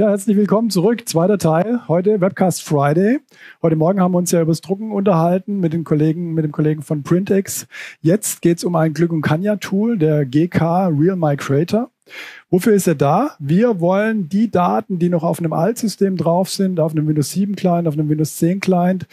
Ja, herzlich willkommen zurück. Zweiter Teil. Heute Webcast Friday. Heute Morgen haben wir uns ja über das Drucken unterhalten mit den Kollegen, mit dem Kollegen von Printex. Jetzt geht es um ein Glück und Kanya Tool, der GK Real My Creator. Wofür ist er da? Wir wollen die Daten, die noch auf einem Altsystem drauf sind, auf einem Windows 7 Client, auf einem Windows 10 Client,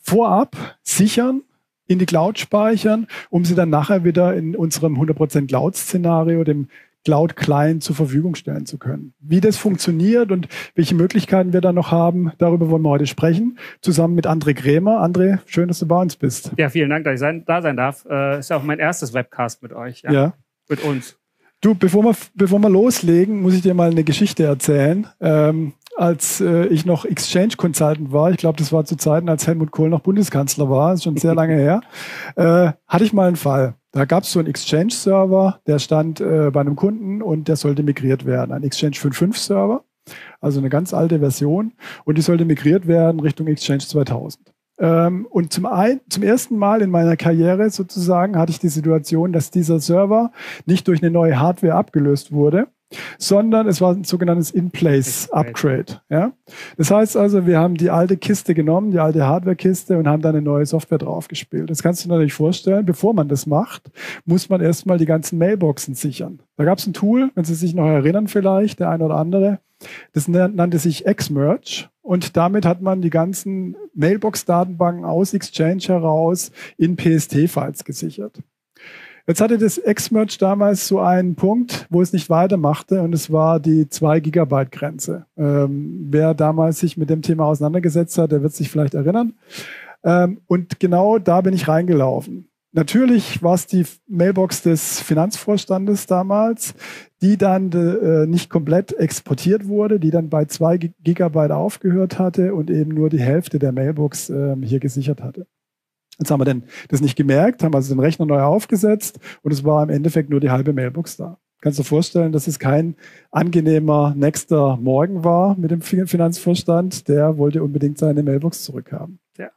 vorab sichern, in die Cloud speichern, um sie dann nachher wieder in unserem 100% Cloud-Szenario, dem Cloud Client zur Verfügung stellen zu können. Wie das funktioniert und welche Möglichkeiten wir da noch haben, darüber wollen wir heute sprechen, zusammen mit André Krämer. André, schön, dass du bei uns bist. Ja, vielen Dank, dass ich sein, da sein darf. Äh, ist ja auch mein erstes Webcast mit euch. Ja. ja. Mit uns. Du, bevor wir, bevor wir loslegen, muss ich dir mal eine Geschichte erzählen. Ähm, als äh, ich noch Exchange Consultant war, ich glaube, das war zu Zeiten, als Helmut Kohl noch Bundeskanzler war, ist schon sehr lange her, äh, hatte ich mal einen Fall. Da gab es so einen Exchange-Server, der stand äh, bei einem Kunden und der sollte migriert werden. Ein Exchange 5.5-Server, also eine ganz alte Version. Und die sollte migriert werden Richtung Exchange 2000. Ähm, und zum, ein, zum ersten Mal in meiner Karriere sozusagen hatte ich die Situation, dass dieser Server nicht durch eine neue Hardware abgelöst wurde, sondern es war ein sogenanntes In-Place-Upgrade. Ja? Das heißt also, wir haben die alte Kiste genommen, die alte Hardware-Kiste und haben dann eine neue Software draufgespielt. Das kannst du dir natürlich vorstellen, bevor man das macht, muss man erstmal die ganzen Mailboxen sichern. Da gab es ein Tool, wenn Sie sich noch erinnern vielleicht, der eine oder andere, das nannte sich Xmerge und damit hat man die ganzen Mailbox-Datenbanken aus Exchange heraus in PST-Files gesichert. Jetzt hatte das Xmerge damals so einen Punkt, wo es nicht weitermachte und es war die 2 Gigabyte Grenze. Ähm, wer damals sich mit dem Thema auseinandergesetzt hat, der wird sich vielleicht erinnern. Ähm, und genau da bin ich reingelaufen. Natürlich war es die Mailbox des Finanzvorstandes damals, die dann äh, nicht komplett exportiert wurde, die dann bei 2 Gigabyte aufgehört hatte und eben nur die Hälfte der Mailbox äh, hier gesichert hatte. Jetzt haben wir denn das nicht gemerkt, haben also den Rechner neu aufgesetzt und es war im Endeffekt nur die halbe Mailbox da. Kannst du dir vorstellen, dass es kein angenehmer nächster Morgen war mit dem Finanzvorstand. Der wollte unbedingt seine Mailbox zurückhaben. Ja.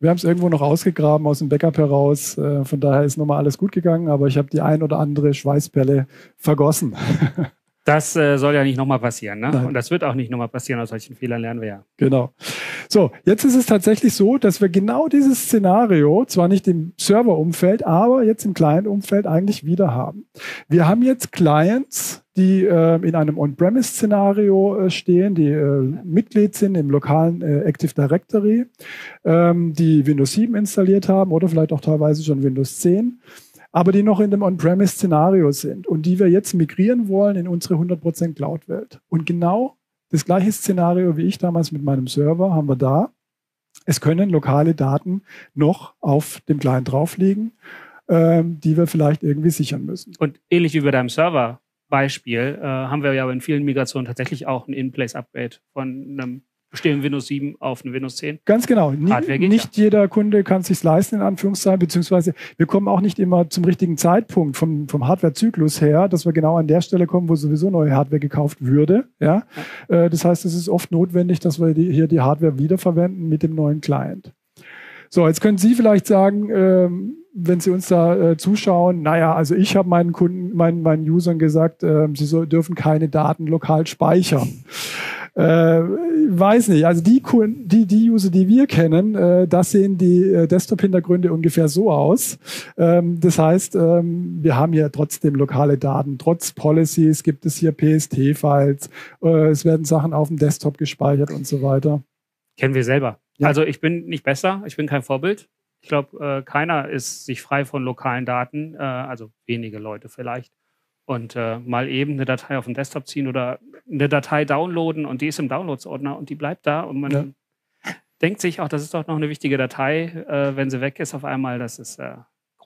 Wir haben es irgendwo noch ausgegraben aus dem Backup heraus. Äh, von daher ist nochmal alles gut gegangen, aber ich habe die ein oder andere Schweißperle vergossen. Das äh, soll ja nicht nochmal passieren, ne? Und das wird auch nicht nochmal passieren. Aus solchen Fehlern lernen wir ja. Genau. So, jetzt ist es tatsächlich so, dass wir genau dieses Szenario, zwar nicht im Serverumfeld, aber jetzt im Client-Umfeld eigentlich wieder haben. Wir haben jetzt Clients, die äh, in einem On-Premise-Szenario äh, stehen, die äh, Mitglied sind im lokalen äh, Active Directory, ähm, die Windows 7 installiert haben oder vielleicht auch teilweise schon Windows 10 aber die noch in dem On-Premise-Szenario sind und die wir jetzt migrieren wollen in unsere 100% Cloud-Welt. Und genau das gleiche Szenario wie ich damals mit meinem Server haben wir da. Es können lokale Daten noch auf dem Client drauf liegen, ähm, die wir vielleicht irgendwie sichern müssen. Und ähnlich wie bei deinem Server-Beispiel äh, haben wir ja in vielen Migrationen tatsächlich auch ein In-Place-Upgrade von einem bestehenden Windows 7 auf eine Windows 10. Ganz genau. Nie, nicht ja. jeder Kunde kann es sich leisten, in Anführungszeichen, beziehungsweise wir kommen auch nicht immer zum richtigen Zeitpunkt vom, vom Hardware-Zyklus her, dass wir genau an der Stelle kommen, wo sowieso neue Hardware gekauft würde. Ja? ja. Äh, das heißt, es ist oft notwendig, dass wir die, hier die Hardware wiederverwenden mit dem neuen Client. So, jetzt können Sie vielleicht sagen, ähm, wenn Sie uns da äh, zuschauen, naja, also ich habe meinen Kunden, meinen, meinen Usern gesagt, äh, sie so, dürfen keine Daten lokal speichern. Äh, weiß nicht, also die, die, die User, die wir kennen, äh, das sehen die äh, Desktop-Hintergründe ungefähr so aus. Ähm, das heißt, ähm, wir haben hier trotzdem lokale Daten. Trotz Policies gibt es hier PST-Files, äh, es werden Sachen auf dem Desktop gespeichert und so weiter. Kennen wir selber. Ja. Also ich bin nicht besser, ich bin kein Vorbild. Ich glaube, äh, keiner ist sich frei von lokalen Daten, äh, also wenige Leute vielleicht und äh, mal eben eine Datei auf den Desktop ziehen oder eine Datei downloaden und die ist im Downloads-Ordner und die bleibt da und man ja. denkt sich auch, das ist doch noch eine wichtige Datei, äh, wenn sie weg ist auf einmal, das ist äh,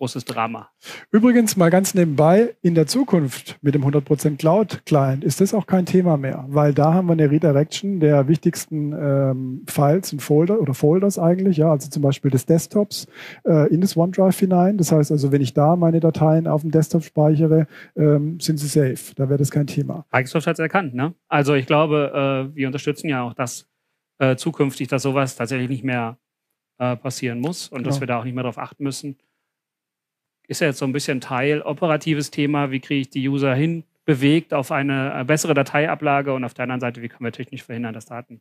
großes Drama. Übrigens mal ganz nebenbei, in der Zukunft mit dem 100% Cloud-Client ist das auch kein Thema mehr, weil da haben wir eine Redirection der wichtigsten ähm, Files und Folder oder Folders eigentlich, ja, also zum Beispiel des Desktops äh, in das OneDrive hinein. Das heißt also, wenn ich da meine Dateien auf dem Desktop speichere, ähm, sind sie safe. Da wäre das kein Thema. Microsoft hat es erkannt, ne? Also ich glaube, äh, wir unterstützen ja auch das äh, zukünftig, dass sowas tatsächlich nicht mehr äh, passieren muss und genau. dass wir da auch nicht mehr darauf achten müssen ist ja jetzt so ein bisschen Teil operatives Thema. Wie kriege ich die User hin, bewegt auf eine bessere Dateiablage und auf der anderen Seite, wie können wir technisch verhindern, dass Daten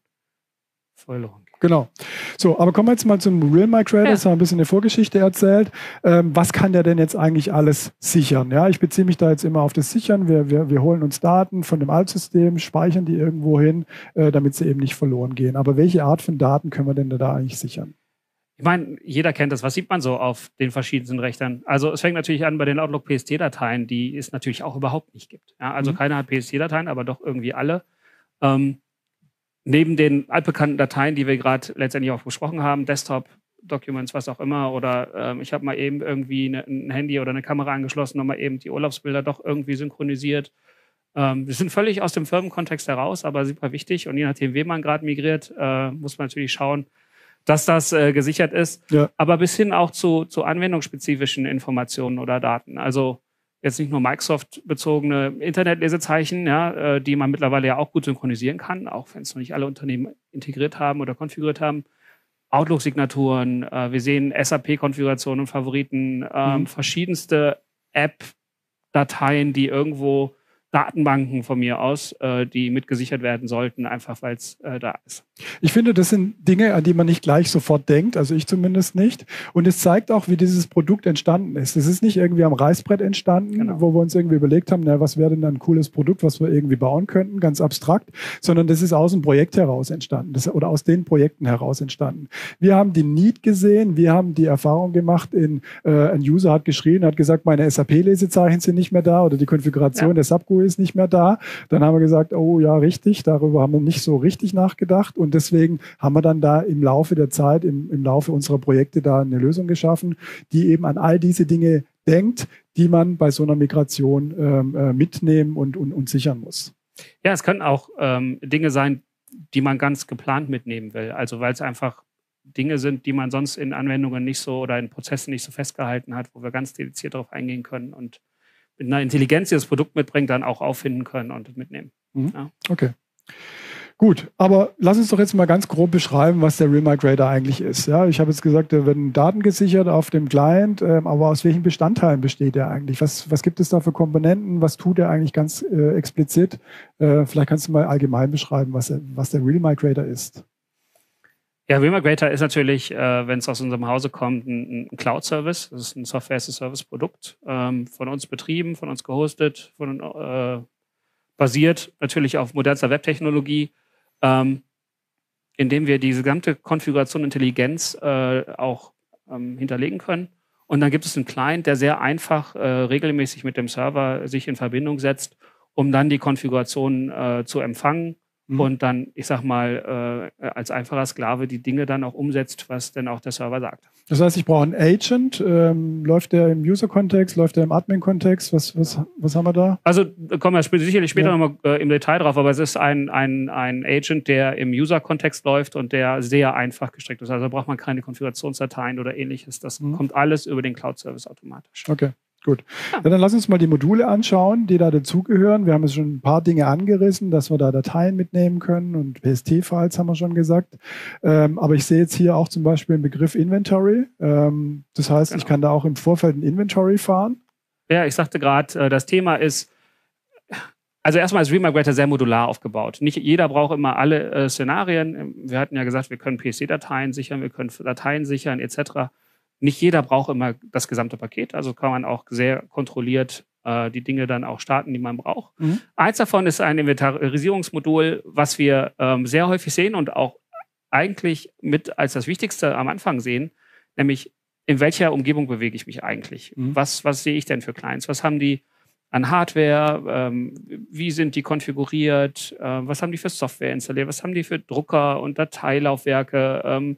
verloren gehen. Genau. So, aber kommen wir jetzt mal zum Real Migrator. Ja. Das haben wir ein bisschen eine Vorgeschichte erzählt. Ähm, was kann der denn jetzt eigentlich alles sichern? Ja, ich beziehe mich da jetzt immer auf das Sichern. Wir, wir, wir holen uns Daten von dem Altsystem, speichern die irgendwo hin, äh, damit sie eben nicht verloren gehen. Aber welche Art von Daten können wir denn da eigentlich sichern? Ich meine, jeder kennt das. Was sieht man so auf den verschiedensten Rechnern? Also es fängt natürlich an bei den Outlook PST-Dateien, die es natürlich auch überhaupt nicht gibt. Ja, also mhm. keiner hat PST-Dateien, aber doch irgendwie alle. Ähm, neben den altbekannten Dateien, die wir gerade letztendlich auch besprochen haben, Desktop, Documents, was auch immer, oder ähm, ich habe mal eben irgendwie eine, ein Handy oder eine Kamera angeschlossen und mal eben die Urlaubsbilder doch irgendwie synchronisiert. Ähm, wir sind völlig aus dem Firmenkontext heraus, aber super wichtig. Und je nachdem, wem man gerade migriert, äh, muss man natürlich schauen, dass das äh, gesichert ist. Ja. Aber bis hin auch zu, zu anwendungsspezifischen Informationen oder Daten. Also jetzt nicht nur Microsoft-bezogene Internetlesezeichen, ja, äh, die man mittlerweile ja auch gut synchronisieren kann, auch wenn es noch nicht alle Unternehmen integriert haben oder konfiguriert haben. Outlook-Signaturen, äh, wir sehen SAP-Konfigurationen und Favoriten, ähm, mhm. verschiedenste App-Dateien, die irgendwo Datenbanken von mir aus, äh, die mitgesichert werden sollten, einfach weil es äh, da ist. Ich finde, das sind Dinge, an die man nicht gleich sofort denkt, also ich zumindest nicht. Und es zeigt auch, wie dieses Produkt entstanden ist. Es ist nicht irgendwie am Reißbrett entstanden, genau. wo wir uns irgendwie überlegt haben, na, was wäre denn ein cooles Produkt, was wir irgendwie bauen könnten, ganz abstrakt, sondern das ist aus dem Projekt heraus entstanden das, oder aus den Projekten heraus entstanden. Wir haben die Need gesehen, wir haben die Erfahrung gemacht, in, äh, ein User hat geschrien, hat gesagt, meine SAP-Lesezeichen sind nicht mehr da oder die Konfiguration ja. der Subgo ist nicht mehr da. Dann haben wir gesagt, oh ja, richtig, darüber haben wir nicht so richtig nachgedacht. Und deswegen haben wir dann da im Laufe der Zeit, im, im Laufe unserer Projekte da eine Lösung geschaffen, die eben an all diese Dinge denkt, die man bei so einer Migration ähm, äh, mitnehmen und, und, und sichern muss. Ja, es können auch ähm, Dinge sein, die man ganz geplant mitnehmen will. Also weil es einfach Dinge sind, die man sonst in Anwendungen nicht so oder in Prozessen nicht so festgehalten hat, wo wir ganz dediziert darauf eingehen können und mit einer Intelligenz, die das Produkt mitbringt, dann auch auffinden können und mitnehmen. Mhm. Ja. Okay. Gut, aber lass uns doch jetzt mal ganz grob beschreiben, was der Real Migrator eigentlich ist. Ja, ich habe jetzt gesagt, da werden Daten gesichert auf dem Client, ähm, aber aus welchen Bestandteilen besteht er eigentlich? Was, was gibt es da für Komponenten? Was tut er eigentlich ganz äh, explizit? Äh, vielleicht kannst du mal allgemein beschreiben, was, was der Real Migrator ist. Ja, Remigrator ist natürlich, äh, wenn es aus unserem Hause kommt, ein, ein Cloud-Service. Das ist ein Software-as-a-Service-Produkt, ähm, von uns betrieben, von uns gehostet, von, äh, basiert natürlich auf modernster Webtechnologie, ähm, indem wir diese gesamte Konfiguration Intelligenz äh, auch ähm, hinterlegen können. Und dann gibt es einen Client, der sehr einfach äh, regelmäßig mit dem Server sich in Verbindung setzt, um dann die Konfiguration äh, zu empfangen mhm. und dann, ich sag mal, äh, als einfacher Sklave die Dinge dann auch umsetzt, was denn auch der Server sagt. Das heißt, ich brauche einen Agent. Ähm, läuft der im User-Kontext, läuft der im Admin-Kontext? Was, was, was haben wir da? Also kommen wir sicherlich später ja. nochmal äh, im Detail drauf, aber es ist ein, ein, ein Agent, der im User-Kontext läuft und der sehr einfach gestrickt ist. Also da braucht man keine Konfigurationsdateien oder ähnliches. Das mhm. kommt alles über den Cloud-Service automatisch. Okay. Gut. Ja. dann lass uns mal die Module anschauen, die da dazugehören. Wir haben jetzt schon ein paar Dinge angerissen, dass wir da Dateien mitnehmen können und PST-Files haben wir schon gesagt. Ähm, aber ich sehe jetzt hier auch zum Beispiel den Begriff Inventory. Ähm, das heißt, genau. ich kann da auch im Vorfeld ein Inventory fahren. Ja, ich sagte gerade, äh, das Thema ist, also erstmal ist Remigrator sehr modular aufgebaut. Nicht jeder braucht immer alle äh, Szenarien. Wir hatten ja gesagt, wir können PST-Dateien sichern, wir können Dateien sichern etc nicht jeder braucht immer das gesamte Paket, also kann man auch sehr kontrolliert äh, die Dinge dann auch starten, die man braucht. Mhm. Eins davon ist ein Inventarisierungsmodul, was wir ähm, sehr häufig sehen und auch eigentlich mit als das Wichtigste am Anfang sehen, nämlich in welcher Umgebung bewege ich mich eigentlich? Mhm. Was, was sehe ich denn für Clients? Was haben die an Hardware? Ähm, wie sind die konfiguriert? Äh, was haben die für Software installiert? Was haben die für Drucker und Dateilaufwerke? Ähm,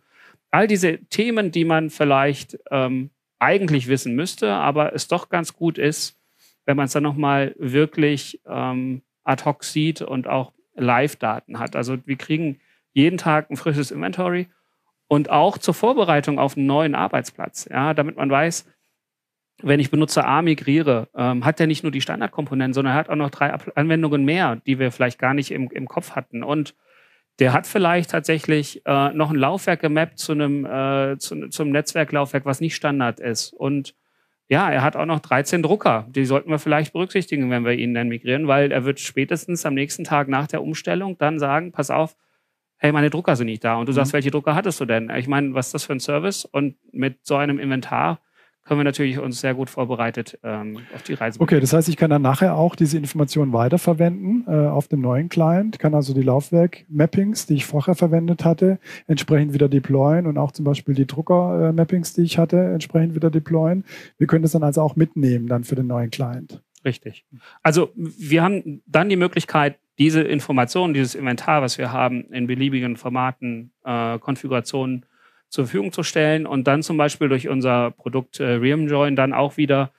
all diese Themen, die man vielleicht ähm, eigentlich wissen müsste, aber es doch ganz gut ist, wenn man es dann nochmal wirklich ähm, ad hoc sieht und auch Live-Daten hat. Also wir kriegen jeden Tag ein frisches Inventory und auch zur Vorbereitung auf einen neuen Arbeitsplatz, ja, damit man weiß, wenn ich Benutzer A migriere, ähm, hat er nicht nur die Standardkomponenten, sondern er hat auch noch drei Anwendungen mehr, die wir vielleicht gar nicht im, im Kopf hatten. Und der hat vielleicht tatsächlich äh, noch ein Laufwerk gemappt zu einem, äh, zu, zum Netzwerklaufwerk, was nicht Standard ist. Und ja, er hat auch noch 13 Drucker. Die sollten wir vielleicht berücksichtigen, wenn wir ihn dann migrieren, weil er wird spätestens am nächsten Tag nach der Umstellung dann sagen, pass auf, hey, meine Drucker sind nicht da. Und du mhm. sagst, welche Drucker hattest du denn? Ich meine, was ist das für ein Service? Und mit so einem Inventar können wir natürlich uns sehr gut vorbereitet ähm, auf die Reise. Okay, das heißt, ich kann dann nachher auch diese Informationen weiterverwenden äh, auf dem neuen Client, kann also die Laufwerk-Mappings, die ich vorher verwendet hatte, entsprechend wieder deployen und auch zum Beispiel die Drucker-Mappings, die ich hatte, entsprechend wieder deployen. Wir können das dann also auch mitnehmen dann für den neuen Client. Richtig. Also wir haben dann die Möglichkeit, diese Informationen, dieses Inventar, was wir haben, in beliebigen Formaten, äh, Konfigurationen zur Verfügung zu stellen und dann zum Beispiel durch unser Produkt äh, Reamjoin dann auch wieder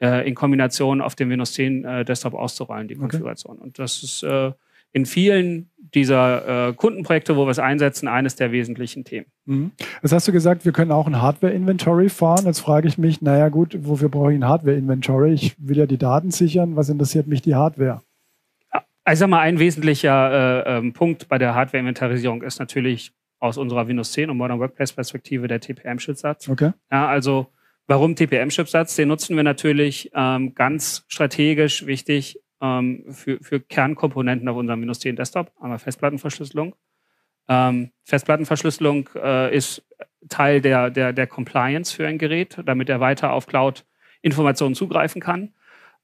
äh, in Kombination auf dem Windows 10 äh, Desktop auszurollen, die Konfiguration. Okay. Und das ist äh, in vielen dieser äh, Kundenprojekte, wo wir es einsetzen, eines der wesentlichen Themen. Mhm. Das hast du gesagt, wir können auch ein Hardware-Inventory fahren. Jetzt frage ich mich, naja gut, wofür brauche ich ein Hardware-Inventory? Ich will ja die Daten sichern. Was interessiert mich die Hardware? Also sag mal, ein wesentlicher äh, ähm, Punkt bei der Hardware-Inventarisierung ist natürlich aus unserer Windows 10 und Modern Workplace Perspektive der TPM-Chipsatz. Okay. Ja, also warum TPM-Chipsatz? Den nutzen wir natürlich ähm, ganz strategisch wichtig ähm, für, für Kernkomponenten auf unserem Windows 10 Desktop. Einmal Festplattenverschlüsselung. Ähm, Festplattenverschlüsselung äh, ist Teil der, der, der Compliance für ein Gerät, damit er weiter auf Cloud-Informationen zugreifen kann.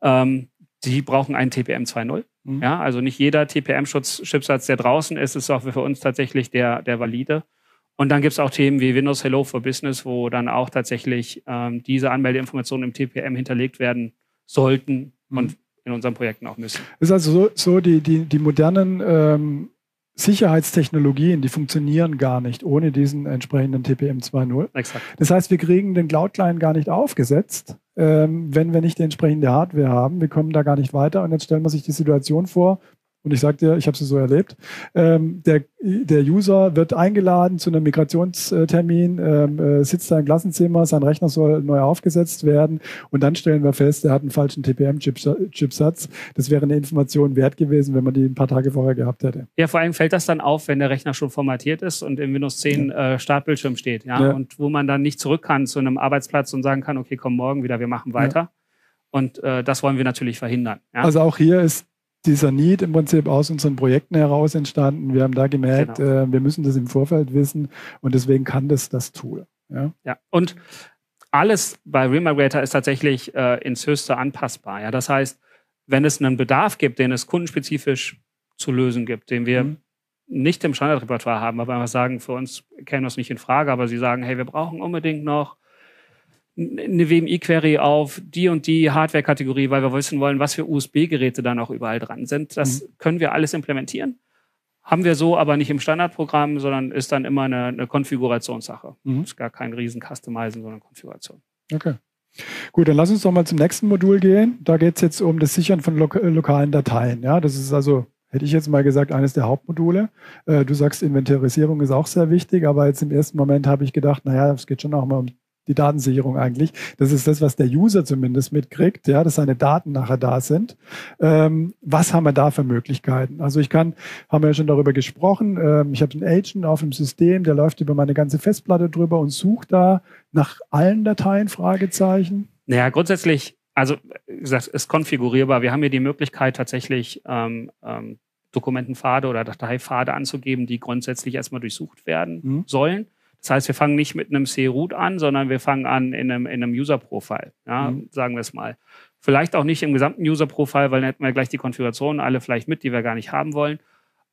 Ähm, die brauchen einen TPM 2.0. Mhm. Ja, also nicht jeder TPM-Chipsatz, der draußen ist, ist auch für uns tatsächlich der, der valide. Und dann gibt es auch Themen wie Windows Hello for Business, wo dann auch tatsächlich ähm, diese Anmeldeinformationen im TPM hinterlegt werden sollten mhm. und in unseren Projekten auch müssen. Das ist also so, so die, die, die modernen ähm, Sicherheitstechnologien, die funktionieren gar nicht ohne diesen entsprechenden TPM 2.0. Exakt. Das heißt, wir kriegen den Cloud-Client gar nicht aufgesetzt, wenn wir nicht die entsprechende Hardware haben. Wir kommen da gar nicht weiter. Und jetzt stellen wir sich die Situation vor, und ich sage dir, ich habe es so erlebt. Ähm, der, der User wird eingeladen zu einem Migrationstermin, ähm, äh, sitzt da im Klassenzimmer, sein Rechner soll neu aufgesetzt werden und dann stellen wir fest, er hat einen falschen TPM-Chipsatz. Das wäre eine Information wert gewesen, wenn man die ein paar Tage vorher gehabt hätte. Ja, vor allem fällt das dann auf, wenn der Rechner schon formatiert ist und im Windows 10 ja. äh, Startbildschirm steht. Ja? ja? Und wo man dann nicht zurück kann zu einem Arbeitsplatz und sagen kann, okay, komm morgen wieder, wir machen weiter. Ja. Und äh, das wollen wir natürlich verhindern. Ja? Also auch hier ist dieser Need im Prinzip aus unseren Projekten heraus entstanden. Wir haben da gemerkt, genau. äh, wir müssen das im Vorfeld wissen und deswegen kann das das Tool. Ja, ja. und alles bei Remigrator ist tatsächlich äh, ins Höchste anpassbar. Ja? Das heißt, wenn es einen Bedarf gibt, den es kundenspezifisch zu lösen gibt, den wir mhm. nicht im Standardrepertoire haben, aber wir sagen, für uns käme das nicht in Frage, aber sie sagen, hey, wir brauchen unbedingt noch eine WMI-Query auf die und die Hardware-Kategorie, weil wir wissen wollen, was für USB-Geräte da noch überall dran sind. Das mhm. können wir alles implementieren. Haben wir so aber nicht im Standardprogramm, sondern ist dann immer eine, eine Konfigurationssache. Mhm. Ist gar kein riesen Customizen, sondern Konfiguration. Okay. Gut, dann lass uns doch mal zum nächsten Modul gehen. Da geht es jetzt um das Sichern von lo lokalen Dateien. Ja, das ist also, hätte ich jetzt mal gesagt, eines der Hauptmodule. Äh, du sagst, Inventarisierung ist auch sehr wichtig, aber jetzt im ersten Moment habe ich gedacht, naja, es geht schon auch mal um die Datensicherung eigentlich. Das ist das, was der User zumindest mitkriegt, ja, dass seine Daten nachher da sind. Ähm, was haben wir da für Möglichkeiten? Also ich kann, haben wir ja schon darüber gesprochen, ähm, ich habe einen Agent auf dem System, der läuft über meine ganze Festplatte drüber und sucht da nach allen Dateien, Fragezeichen. Naja, grundsätzlich, also wie gesagt, ist konfigurierbar. Wir haben hier die Möglichkeit tatsächlich ähm, ähm, Dokumentenpfade oder Dateipfade anzugeben, die grundsätzlich erstmal durchsucht werden mhm. sollen. Das heißt, wir fangen nicht mit einem C-Root an, sondern wir fangen an in einem, in einem User-Profile, ja, mhm. sagen wir es mal. Vielleicht auch nicht im gesamten User-Profile, weil dann hätten wir gleich die Konfigurationen alle vielleicht mit, die wir gar nicht haben wollen.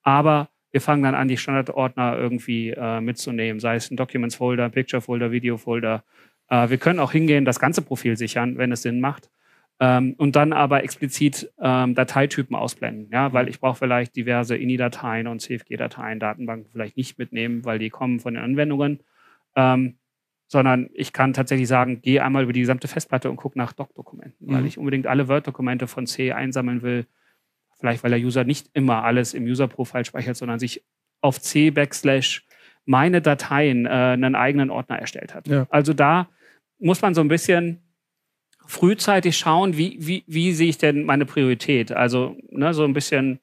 Aber wir fangen dann an, die Standardordner irgendwie äh, mitzunehmen, sei es ein Documents-Folder, Picture-Folder, Video-Folder. Äh, wir können auch hingehen, das ganze Profil sichern, wenn es Sinn macht. Ähm, und dann aber explizit ähm, Dateitypen ausblenden, ja, weil ich brauche vielleicht diverse INI-Dateien und CFG-Dateien, Datenbanken vielleicht nicht mitnehmen, weil die kommen von den Anwendungen, ähm, sondern ich kann tatsächlich sagen, geh einmal über die gesamte Festplatte und guck nach Doc-Dokumenten, mhm. weil ich unbedingt alle Word-Dokumente von C einsammeln will, vielleicht weil der User nicht immer alles im User-Profile speichert, sondern sich auf C backslash meine Dateien äh, einen eigenen Ordner erstellt hat. Ja. Also da muss man so ein bisschen frühzeitig schauen, wie, wie, wie sehe ich denn meine Priorität? Also ne, so ein bisschen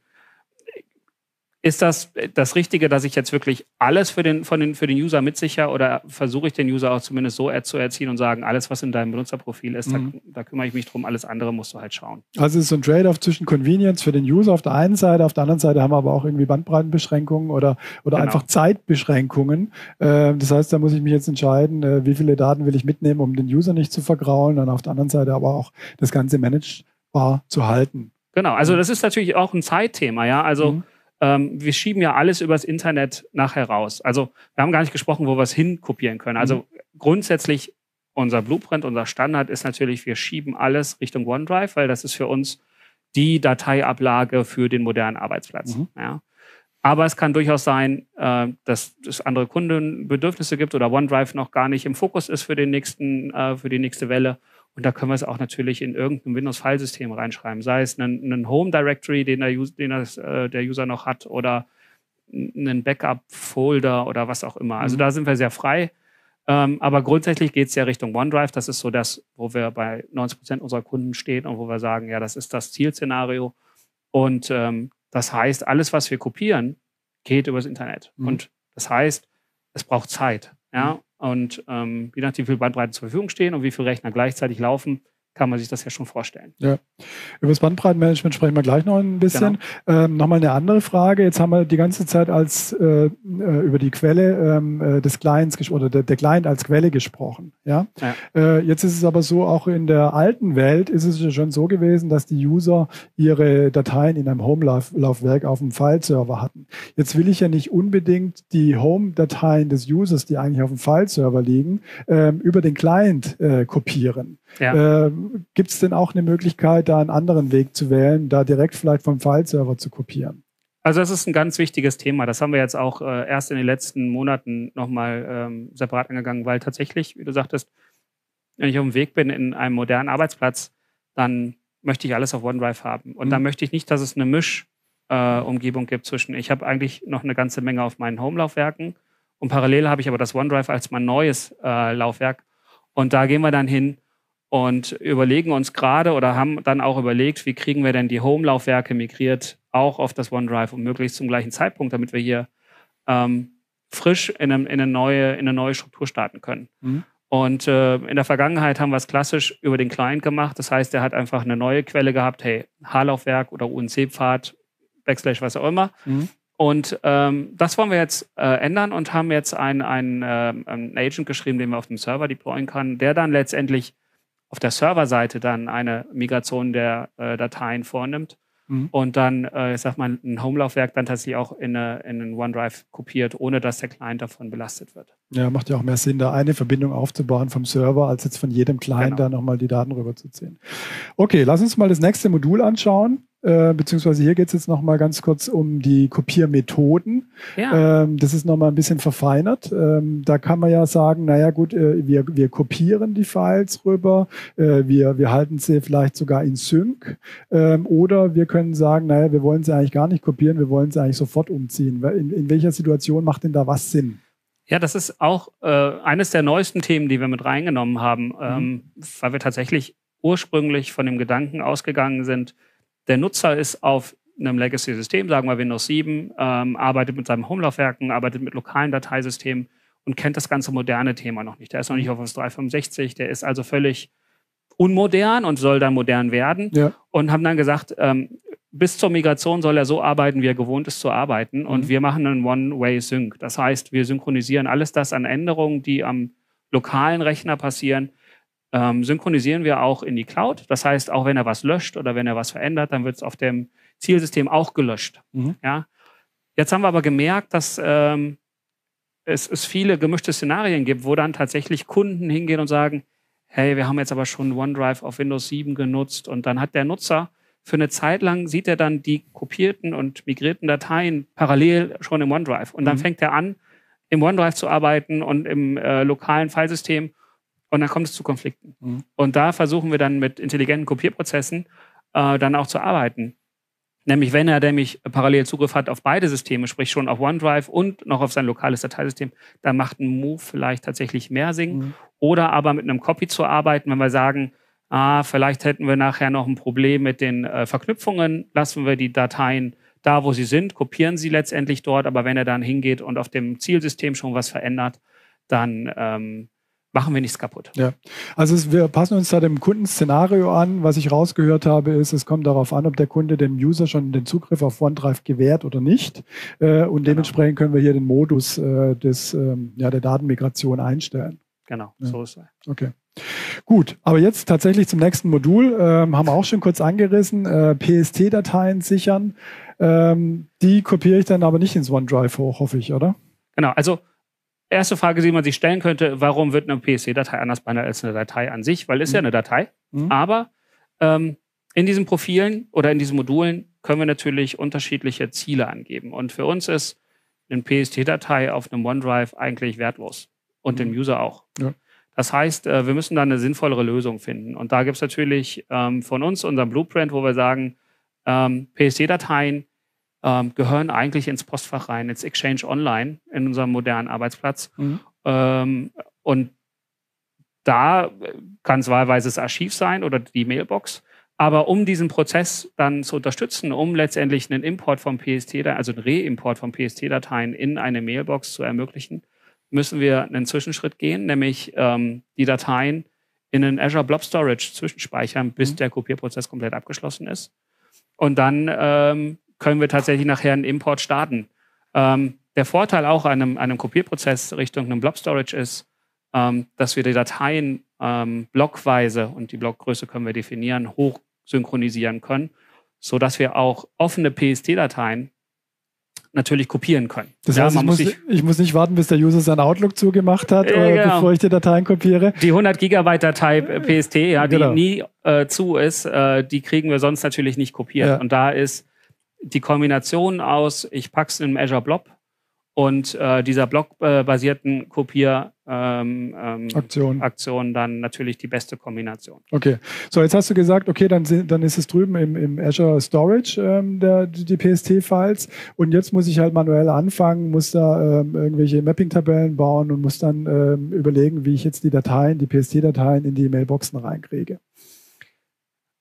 ist das das Richtige, dass ich jetzt wirklich alles für den, von den, für den User mitsichere oder versuche ich den User auch zumindest so zu erziehen und sagen, alles, was in deinem Benutzerprofil ist, mhm. da, da, kümmere ich mich drum, alles andere musst du halt schauen. Also es ist so ein Trade-off zwischen Convenience für den User auf der einen Seite, auf der anderen Seite haben wir aber auch irgendwie Bandbreitenbeschränkungen oder, oder genau. einfach Zeitbeschränkungen. Äh, das heißt, da muss ich mich jetzt entscheiden, äh, wie viele Daten will ich mitnehmen, um den User nicht zu vergraulen und auf der anderen Seite aber auch das Ganze managebar zu halten. Genau, also das ist natürlich auch ein Zeitthema, ja. Also mhm ähm, wir schieben ja alles übers Internet nachher raus. Also wir haben gar nicht gesprochen, wo wir es hinkopieren können. Also mhm. grundsätzlich unser Blueprint, unser Standard ist natürlich, wir schieben alles Richtung OneDrive, weil das ist für uns die Dateiablage für den modernen Arbeitsplatz. Mhm. Ja. Aber es kann durchaus sein, äh, dass es andere Kundenbedürfnisse gibt oder OneDrive noch gar nicht im Fokus ist für den nächsten, äh, für die nächste Welle. Und da können wir es auch natürlich in irgendein Windows-Filesystem reinschreiben, sei es einen, einen Home Directory, den, der, den das, äh, der User noch hat, oder einen Backup-Folder oder was auch immer. Also mhm. da sind wir sehr frei. Ähm, aber grundsätzlich geht es ja Richtung OneDrive. Das ist so das, wo wir bei 90 Prozent unserer Kunden stehen und wo wir sagen, ja, das ist das Zielszenario. Und ähm, das heißt, alles, was wir kopieren, geht übers Internet. Mhm. Und das heißt, es braucht Zeit. Ja? Mhm. Und ähm, je nachdem, wie viele Bandbreiten zur Verfügung stehen und wie viele Rechner gleichzeitig laufen, kann man sich das ja schon vorstellen. Ja. Über das Bandbreitenmanagement sprechen wir gleich noch ein bisschen. Genau. Ähm, Nochmal eine andere Frage. Jetzt haben wir die ganze Zeit als äh, äh über die Quelle ähm, äh, des Clients oder der, der, Client als Quelle gesprochen. Ja. ja. Äh, jetzt ist es aber so, auch in der alten Welt ist es schon so gewesen, dass die User ihre Dateien in einem Home-Laufwerk auf dem File-Server hatten. Jetzt will ich ja nicht unbedingt die Home-Dateien des Users, die eigentlich auf dem File-Server liegen, ähm, über den Client äh, kopieren. Ja. Äh, Gibt es denn auch eine Möglichkeit, da einen anderen Weg zu wählen, da direkt vielleicht vom File-Server zu kopieren? Also das ist ein ganz wichtiges Thema. Das haben wir jetzt auch äh, erst in den letzten Monaten nochmal ähm, separat angegangen, weil tatsächlich, wie du sagtest, wenn ich auf dem Weg bin in einem modernen Arbeitsplatz, dann möchte ich alles auf OneDrive haben. Und mhm. dann möchte ich nicht, dass es eine Mischumgebung äh, gibt zwischen, ich habe eigentlich noch eine ganze Menge auf meinen Home-Laufwerken und parallel habe ich aber das OneDrive als mein neues äh, Laufwerk. Und da gehen wir dann hin und überlegen uns gerade oder haben dann auch überlegt, wie kriegen wir denn die Home-Laufwerke migriert auch auf das OneDrive und möglichst zum gleichen Zeitpunkt, damit wir hier ähm, frisch in eine, in, eine neue, in eine neue Struktur starten können. Mhm. Und äh, in der Vergangenheit haben wir es klassisch über den Client gemacht. Das heißt, er hat einfach eine neue Quelle gehabt, hey, H-Laufwerk oder UNC-Pfad, Backslash, was auch immer. Mhm. Und ähm, das wollen wir jetzt äh, ändern und haben jetzt einen, einen, äh, einen Agent geschrieben, den wir auf dem Server deployen kann, der dann letztendlich auf der Serverseite dann eine Migration der äh, Dateien vornimmt mhm. und dann, äh, ich sag mal, ein Home-Laufwerk dann tatsächlich auch in, eine, in einen OneDrive kopiert, ohne dass der Client davon belastet wird. Ja, macht ja auch mehr Sinn, da eine Verbindung aufzubauen vom Server, als jetzt von jedem Client genau. da nochmal die Daten rüberzuziehen. Okay, lass uns mal das nächste Modul anschauen. Äh, beziehungsweise hier geht es jetzt nochmal ganz kurz um die Kopiermethoden. Ja. Ähm, das ist nochmal ein bisschen verfeinert. Ähm, da kann man ja sagen, naja gut, äh, wir, wir kopieren die Files rüber, äh, wir, wir halten sie vielleicht sogar in Sync ähm, oder wir können sagen, naja, wir wollen sie eigentlich gar nicht kopieren, wir wollen sie eigentlich sofort umziehen. In, in welcher Situation macht denn da was Sinn? Ja, das ist auch äh, eines der neuesten Themen, die wir mit reingenommen haben, mhm. ähm, weil wir tatsächlich ursprünglich von dem Gedanken ausgegangen sind, der Nutzer ist auf einem Legacy-System, sagen wir Windows 7, ähm, arbeitet mit seinem Home-Laufwerken, arbeitet mit lokalen Dateisystemen und kennt das ganze moderne Thema noch nicht. Der ist noch nicht auf Office 365, der ist also völlig unmodern und soll dann modern werden. Ja. Und haben dann gesagt, ähm, bis zur Migration soll er so arbeiten, wie er gewohnt ist zu arbeiten. Und mhm. wir machen einen One-Way-Sync. Das heißt, wir synchronisieren alles das an Änderungen, die am lokalen Rechner passieren, ähm, synchronisieren wir auch in die Cloud. Das heißt, auch wenn er was löscht oder wenn er was verändert, dann wird es auf dem Zielsystem auch gelöscht. Mhm. Ja? Jetzt haben wir aber gemerkt, dass ähm, es, es viele gemischte Szenarien gibt, wo dann tatsächlich Kunden hingehen und sagen, hey, wir haben jetzt aber schon OneDrive auf Windows 7 genutzt und dann hat der Nutzer für eine Zeit lang sieht er dann die kopierten und migrierten Dateien parallel schon im OneDrive und dann mhm. fängt er an, im OneDrive zu arbeiten und im äh, lokalen Filesystem und dann kommt es zu Konflikten. Mhm. Und da versuchen wir dann mit intelligenten Kopierprozessen äh, dann auch zu arbeiten. Nämlich, wenn er nämlich parallel Zugriff hat auf beide Systeme, sprich schon auf OneDrive und noch auf sein lokales Dateisystem, dann macht ein Move vielleicht tatsächlich mehr Sinn. Mhm. Oder aber mit einem Copy zu arbeiten, wenn wir sagen, ah, vielleicht hätten wir nachher noch ein Problem mit den äh, Verknüpfungen, lassen wir die Dateien da, wo sie sind, kopieren sie letztendlich dort. Aber wenn er dann hingeht und auf dem Zielsystem schon was verändert, dann ähm, machen wir nichts kaputt. Ja, also es, wir passen uns da dem Kundenszenario an. Was ich rausgehört habe, ist, es kommt darauf an, ob der Kunde dem User schon den Zugriff auf OneDrive gewährt oder nicht. Äh, und genau. dementsprechend können wir hier den Modus äh, des, ähm, ja, der Datenmigration einstellen. Genau, ja. so ist es. Okay. Gut, aber jetzt tatsächlich zum nächsten Modul. Ähm, haben wir auch schon kurz angerissen. Äh, PST-Dateien sichern. Ähm, die kopiere ich dann aber nicht ins OneDrive hoch, hoffe ich, oder? Genau, also erste Frage, die man sich stellen könnte, warum wird eine PSD-Datei anders behandelt als eine Datei an sich? Weil es mhm. ja eine Datei. Mhm. Aber ähm, in diesen Profilen oder in diesen Modulen können wir natürlich unterschiedliche Ziele angeben. Und für uns ist eine PSD-Datei auf einem OneDrive eigentlich wertlos. Und mhm. dem User auch. Ja. Das heißt, äh, wir müssen da eine sinnvollere Lösung finden. Und da gibt es natürlich ähm, von uns unseren Blueprint, wo wir sagen, ähm, PSD-Dateien ähm, gehören eigentlich ins Postfach rein, ins Exchange Online, in unserem modernen Arbeitsplatz. Mhm. Und da kann es wahlweise das Archiv sein oder die Mailbox. Aber um diesen Prozess dann zu unterstützen, um letztendlich einen Import von PST, also einen Reimport von PST-Dateien in eine Mailbox zu ermöglichen, müssen wir einen Zwischenschritt gehen, nämlich ähm, die Dateien in einen Azure Blob Storage zwischenspeichern, bis mhm. der Kopierprozess komplett abgeschlossen ist. Und dann ähm, können wir tatsächlich nachher einen Import starten. Ähm, der Vorteil auch an einem, einem Kopierprozess Richtung einem Blob Storage ist, ähm, dass wir die Dateien ähm, blockweise und die Blockgröße können wir definieren, hoch synchronisieren können, so dass wir auch offene PST-Dateien natürlich kopieren können. Das heißt, ja, ich, muss, ich, muss, nicht warten, bis der User sein Outlook zugemacht hat, äh, genau. bevor ich die Dateien kopiere. Die 100 Gigabyte Datei PST, ja, die genau. nie äh, zu ist, äh, die kriegen wir sonst natürlich nicht kopiert. Ja. Und da ist die Kombination aus, ich packe es in einem Azure Blob und äh, dieser blockbasierten Kopier ähm, ähm, Aktion. Aktion dann natürlich die beste Kombination. Okay, so jetzt hast du gesagt, okay, dann, dann ist es drüben im, im Azure Storage ähm, der, die PST-Files und jetzt muss ich halt manuell anfangen, muss da ähm, irgendwelche Mapping-Tabellen bauen und muss dann ähm, überlegen, wie ich jetzt die Dateien, die PST-Dateien in die Mailboxen reinkriege.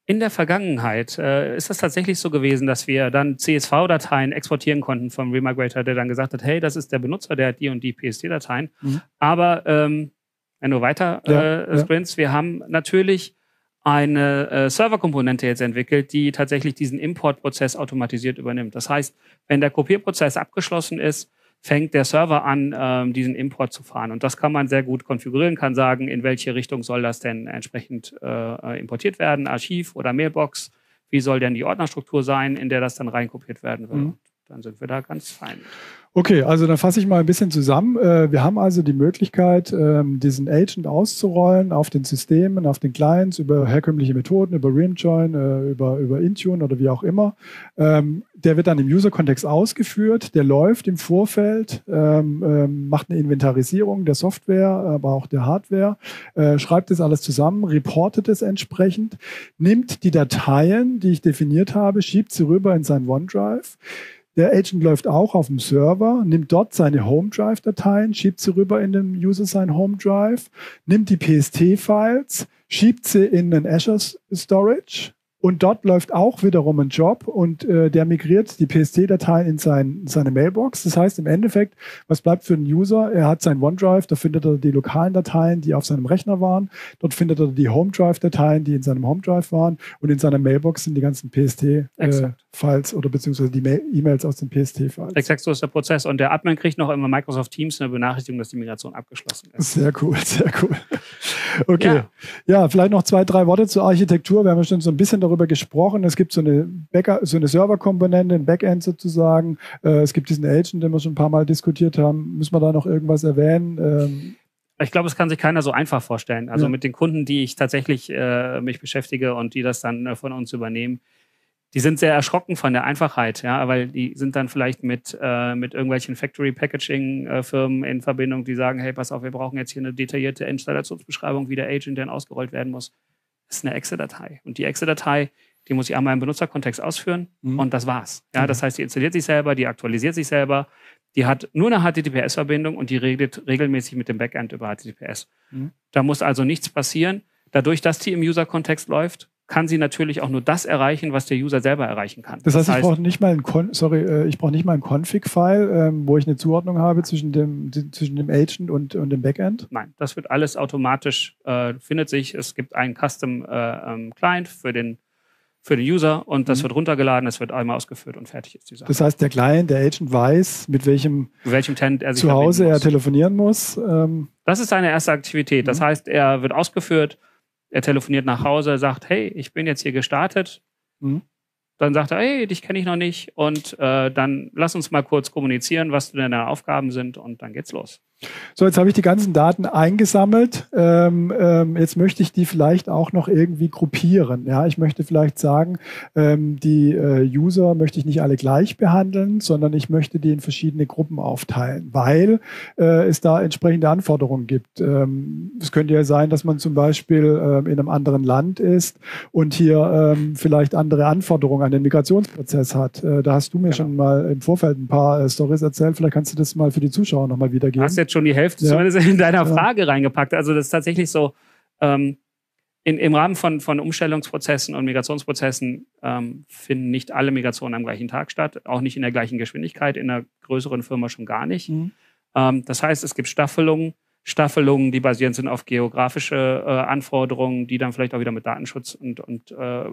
In der Vergangenheit äh, ist das tatsächlich so gewesen, dass wir dann CSV-Dateien exportieren konnten vom Remigrator, der dann gesagt hat, hey, das ist der Benutzer, der hat die und die PSD-Dateien. Mhm. Aber ähm, wenn du weiter ja, äh, sprintst, ja. wir haben natürlich eine äh, Serverkomponente jetzt entwickelt, die tatsächlich diesen Importprozess automatisiert übernimmt. Das heißt, wenn der Kopierprozess abgeschlossen ist, fängt der Server an, ähm, diesen Import zu fahren. Und das kann man sehr gut konfigurieren, kann sagen, in welche Richtung soll das denn entsprechend äh, importiert werden, Archiv oder Mailbox, wie soll denn die Ordnerstruktur sein, in der das dann reinkopiert werden wird. Mhm. Dann sind wir da ganz fein. Okay, also dann fasse ich mal ein bisschen zusammen. Äh, wir haben also die Möglichkeit, ähm, diesen Agent auszurollen auf den Systemen, auf den Clients über herkömmliche Methoden, über Rimjoin, äh, über, über Intune oder wie auch immer. Ähm, der wird dann im User-Kontext ausgeführt, der läuft im Vorfeld, ähm, macht eine Inventarisierung der Software, aber auch der Hardware, äh, schreibt das alles zusammen, reportet es entsprechend, nimmt die Dateien, die ich definiert habe, schiebt sie rüber in sein OneDrive. Der Agent läuft auch auf dem Server, nimmt dort seine Home Drive Dateien, schiebt sie rüber in den User sein Home Drive, nimmt die PST-Files, schiebt sie in den Azure Storage, und dort läuft auch wiederum ein Job und äh, der migriert die PST-Dateien in sein, seine Mailbox. Das heißt im Endeffekt, was bleibt für den User? Er hat sein OneDrive, da findet er die lokalen Dateien, die auf seinem Rechner waren. Dort findet er die Home Drive-Dateien, die in seinem Home Drive waren. Und in seiner Mailbox sind die ganzen PST-Files äh, oder beziehungsweise die E-Mails aus den PST-Files. Exakt so ist der Prozess. Und der Admin kriegt noch immer Microsoft Teams eine Benachrichtigung, dass die Migration abgeschlossen ist. Sehr cool, sehr cool. Okay. Ja, ja vielleicht noch zwei, drei Worte zur Architektur. Wir haben ja schon so ein bisschen darüber gesprochen. Es gibt so eine, so eine Serverkomponente, ein Backend sozusagen. Äh, es gibt diesen Agent, den wir schon ein paar Mal diskutiert haben. Müssen wir da noch irgendwas erwähnen? Ähm, ich glaube, es kann sich keiner so einfach vorstellen. Also ja. mit den Kunden, die ich tatsächlich äh, mich beschäftige und die das dann äh, von uns übernehmen, die sind sehr erschrocken von der Einfachheit, ja, weil die sind dann vielleicht mit, äh, mit irgendwelchen Factory Packaging äh, Firmen in Verbindung, die sagen, hey, pass auf, wir brauchen jetzt hier eine detaillierte Installationsbeschreibung, wie der Agent denn ausgerollt werden muss. Das ist eine Exe-Datei. Und die Exe-Datei, die muss ich einmal im Benutzerkontext ausführen mhm. und das war's. Ja, mhm. das heißt, die installiert sich selber, die aktualisiert sich selber, die hat nur eine HTTPS-Verbindung und die regelt regelmäßig mit dem Backend über HTTPS. Mhm. Da muss also nichts passieren. Dadurch, dass die im User-Kontext läuft, kann sie natürlich auch nur das erreichen, was der User selber erreichen kann. Das heißt, das heißt ich brauche nicht mal ein Con sorry, äh, ich brauche nicht mal ein Config-File, ähm, wo ich eine Zuordnung habe zwischen dem, zwischen dem Agent und, und dem Backend? Nein, das wird alles automatisch, äh, findet sich. Es gibt einen Custom äh, ähm, Client für den für den User und das mhm. wird runtergeladen, es wird einmal ausgeführt und fertig ist die Sache. Das heißt, der Client, der Agent weiß, mit welchem, mit welchem Tenant er sich zu Hause er telefonieren muss. Ähm. Das ist seine erste Aktivität. Das mhm. heißt, er wird ausgeführt, er telefoniert nach Hause, sagt, hey, ich bin jetzt hier gestartet. Mhm. Dann sagt er, hey, dich kenne ich noch nicht. Und äh, dann lass uns mal kurz kommunizieren, was deine Aufgaben sind und dann geht's los. So, jetzt habe ich die ganzen Daten eingesammelt. Ähm, ähm, jetzt möchte ich die vielleicht auch noch irgendwie gruppieren. Ja, ich möchte vielleicht sagen, ähm, die äh, User möchte ich nicht alle gleich behandeln, sondern ich möchte die in verschiedene Gruppen aufteilen, weil äh, es da entsprechende Anforderungen gibt. Ähm, es könnte ja sein, dass man zum Beispiel ähm, in einem anderen Land ist und hier ähm, vielleicht andere Anforderungen an den Migrationsprozess hat. Äh, da hast du mir genau. schon mal im Vorfeld ein paar äh, Stories erzählt. Vielleicht kannst du das mal für die Zuschauer nochmal wiedergeben jetzt schon die Hälfte ja. zumindest in deiner Frage ja. reingepackt. Also das ist tatsächlich so, ähm, in, im Rahmen von, von Umstellungsprozessen und Migrationsprozessen ähm, finden nicht alle Migrationen am gleichen Tag statt, auch nicht in der gleichen Geschwindigkeit, in einer größeren Firma schon gar nicht. Mhm. Ähm, das heißt, es gibt Staffelungen, Staffelungen, die basierend sind auf geografische äh, Anforderungen, die dann vielleicht auch wieder mit Datenschutz und, und äh,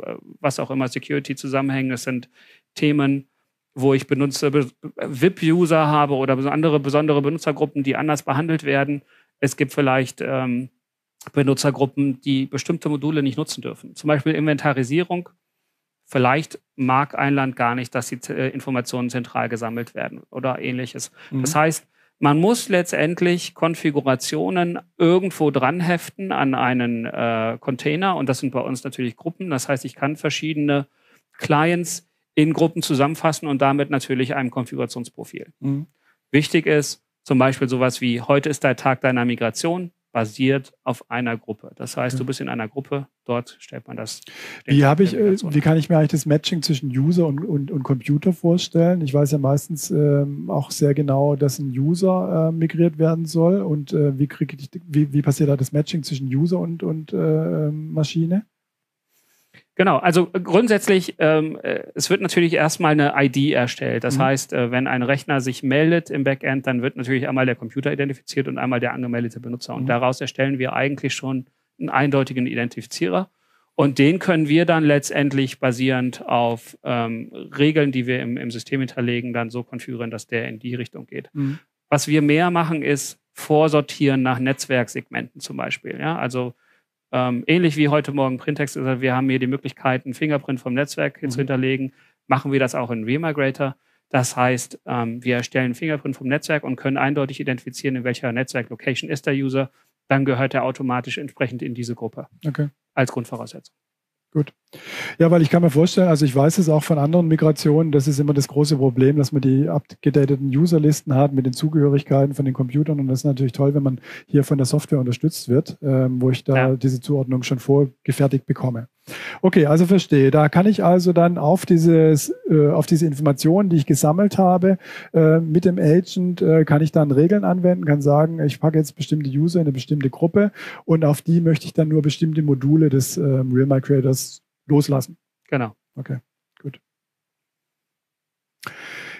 was auch immer Security zusammenhängen. Es sind Themen, wo ich benutze, VIP-User habe oder andere besondere Benutzergruppen, die anders behandelt werden. Es gibt vielleicht ähm, Benutzergruppen, die bestimmte Module nicht nutzen dürfen. Zum Beispiel Inventarisierung. Vielleicht mag ein Land gar nicht, dass die äh, Informationen zentral gesammelt werden oder ähnliches. Mhm. Das heißt, man muss letztendlich Konfigurationen irgendwo dran heften an einen äh, Container und das sind bei uns natürlich Gruppen. Das heißt, ich kann verschiedene Clients in Gruppen zusammenfassen und damit natürlich einem Konfigurationsprofil. Mhm. Wichtig ist zum Beispiel sowas wie, heute ist der Tag deiner Migration, basiert auf einer Gruppe. Das heißt, du bist in einer Gruppe, dort stellt man das. Wie, habe ich, äh, wie kann ich mir eigentlich das Matching zwischen User und, und, und Computer vorstellen? Ich weiß ja meistens ähm, auch sehr genau, dass ein User äh, migriert werden soll. Und äh, wie, krieg ich, wie, wie passiert da das Matching zwischen User und, und äh, Maschine? Genau, also äh, grundsätzlich, ähm, äh, es wird natürlich erstmal eine ID erstellt. Das mhm. heißt, äh, wenn ein Rechner sich meldet im Backend, dann wird natürlich einmal der Computer identifiziert und einmal der angemeldete Benutzer. Und mhm. daraus erstellen wir eigentlich schon einen eindeutigen Identifizierer. Und den können wir dann letztendlich basierend auf ähm, Regeln, die wir im, im, System hinterlegen, dann so konfigurieren, dass der in die Richtung geht. Mhm. Was wir mehr machen, ist vorsortieren nach Netzwerksegmenten zum Beispiel. Ja? Also ähm, ähnlich wie heute Morgen Printext ist, wir haben hier die Möglichkeit, einen Fingerprint vom Netzwerk mhm. zu hinterlegen. Machen wir das auch in Remigrator. Das heißt, ähm, wir erstellen einen Fingerprint vom Netzwerk und können eindeutig identifizieren, in welcher Netzwerk-Location ist der User. Dann gehört er automatisch entsprechend in diese Gruppe. Okay. Als Grundvoraussetzung. Gut. Ja, weil ich kann mir vorstellen, also ich weiß es auch von anderen Migrationen, das ist immer das große Problem, dass man die abgedateten Userlisten hat mit den Zugehörigkeiten von den Computern und das ist natürlich toll, wenn man hier von der Software unterstützt wird, ähm, wo ich da ja. diese Zuordnung schon vorgefertigt bekomme. Okay, also verstehe. Da kann ich also dann auf dieses, äh, auf diese Informationen, die ich gesammelt habe, äh, mit dem Agent äh, kann ich dann Regeln anwenden, kann sagen, ich packe jetzt bestimmte User in eine bestimmte Gruppe und auf die möchte ich dann nur bestimmte Module des ähm, Real My Creators loslassen. Genau. Okay, gut.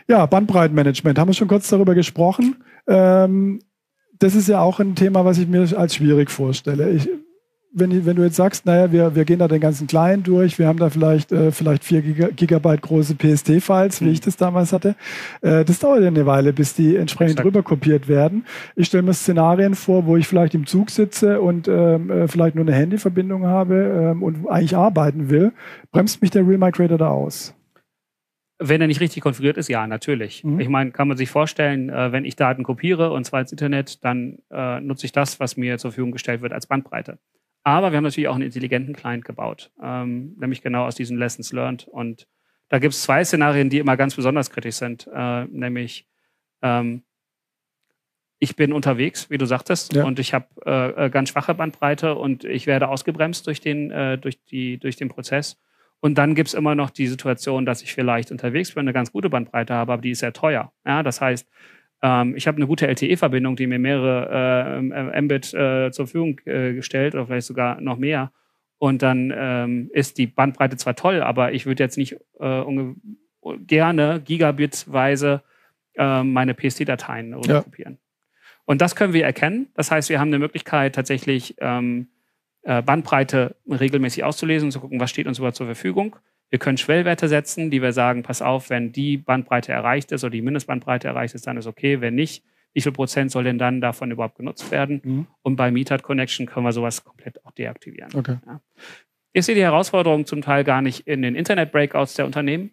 Ja, Bandbreitenmanagement, haben wir schon kurz darüber gesprochen. Ähm, das ist ja auch ein Thema, was ich mir als schwierig vorstelle. Ich, wenn, wenn du jetzt sagst, naja, wir, wir gehen da den ganzen Client durch, wir haben da vielleicht, äh, vielleicht vier Gigabyte große PST-Files, wie mhm. ich das damals hatte, äh, das dauert ja eine Weile, bis die entsprechend Exakt. rüber kopiert werden. Ich stelle mir Szenarien vor, wo ich vielleicht im Zug sitze und ähm, äh, vielleicht nur eine Handyverbindung habe ähm, und eigentlich arbeiten will. Bremst mich der Real Migrator da aus? Wenn er nicht richtig konfiguriert ist, ja, natürlich. Mhm. Ich meine, kann man sich vorstellen, äh, wenn ich Daten kopiere und zwar ins Internet, dann äh, nutze ich das, was mir zur Verfügung gestellt wird, als Bandbreite. Aber wir haben natürlich auch einen intelligenten Client gebaut, ähm, nämlich genau aus diesen Lessons learned. Und da gibt es zwei Szenarien, die immer ganz besonders kritisch sind, äh, nämlich ähm, ich bin unterwegs, wie du sagtest, ja. und ich habe äh, äh, ganz schwache Bandbreite und ich werde ausgebremst durch den, äh, durch die, durch den Prozess. Und dann gibt es immer noch die Situation, dass ich vielleicht unterwegs bin, eine ganz gute Bandbreite habe, aber die ist sehr teuer. Ja, das heißt, ähm, ich habe eine gute LTE-Verbindung, die mir mehrere äh, Mbit äh, zur Verfügung äh, gestellt oder vielleicht sogar noch mehr. Und dann ähm, ist die Bandbreite zwar toll, aber ich würde jetzt nicht äh, gerne gigabitweise äh, meine PSD-Dateien runterkopieren. Ja. Und das können wir erkennen. Das heißt, wir haben eine Möglichkeit, tatsächlich ähm, äh, Bandbreite regelmäßig auszulesen und zu gucken, was steht uns überhaupt zur Verfügung. Wir können Schwellwerte setzen, die wir sagen, pass auf, wenn die Bandbreite erreicht ist oder die Mindestbandbreite erreicht ist, dann ist okay. Wenn nicht, wie viel Prozent soll denn dann davon überhaupt genutzt werden? Mhm. Und bei Meetup Connection können wir sowas komplett auch deaktivieren. Okay. Ja. Ich sehe die Herausforderung zum Teil gar nicht in den Internet-Breakouts der Unternehmen,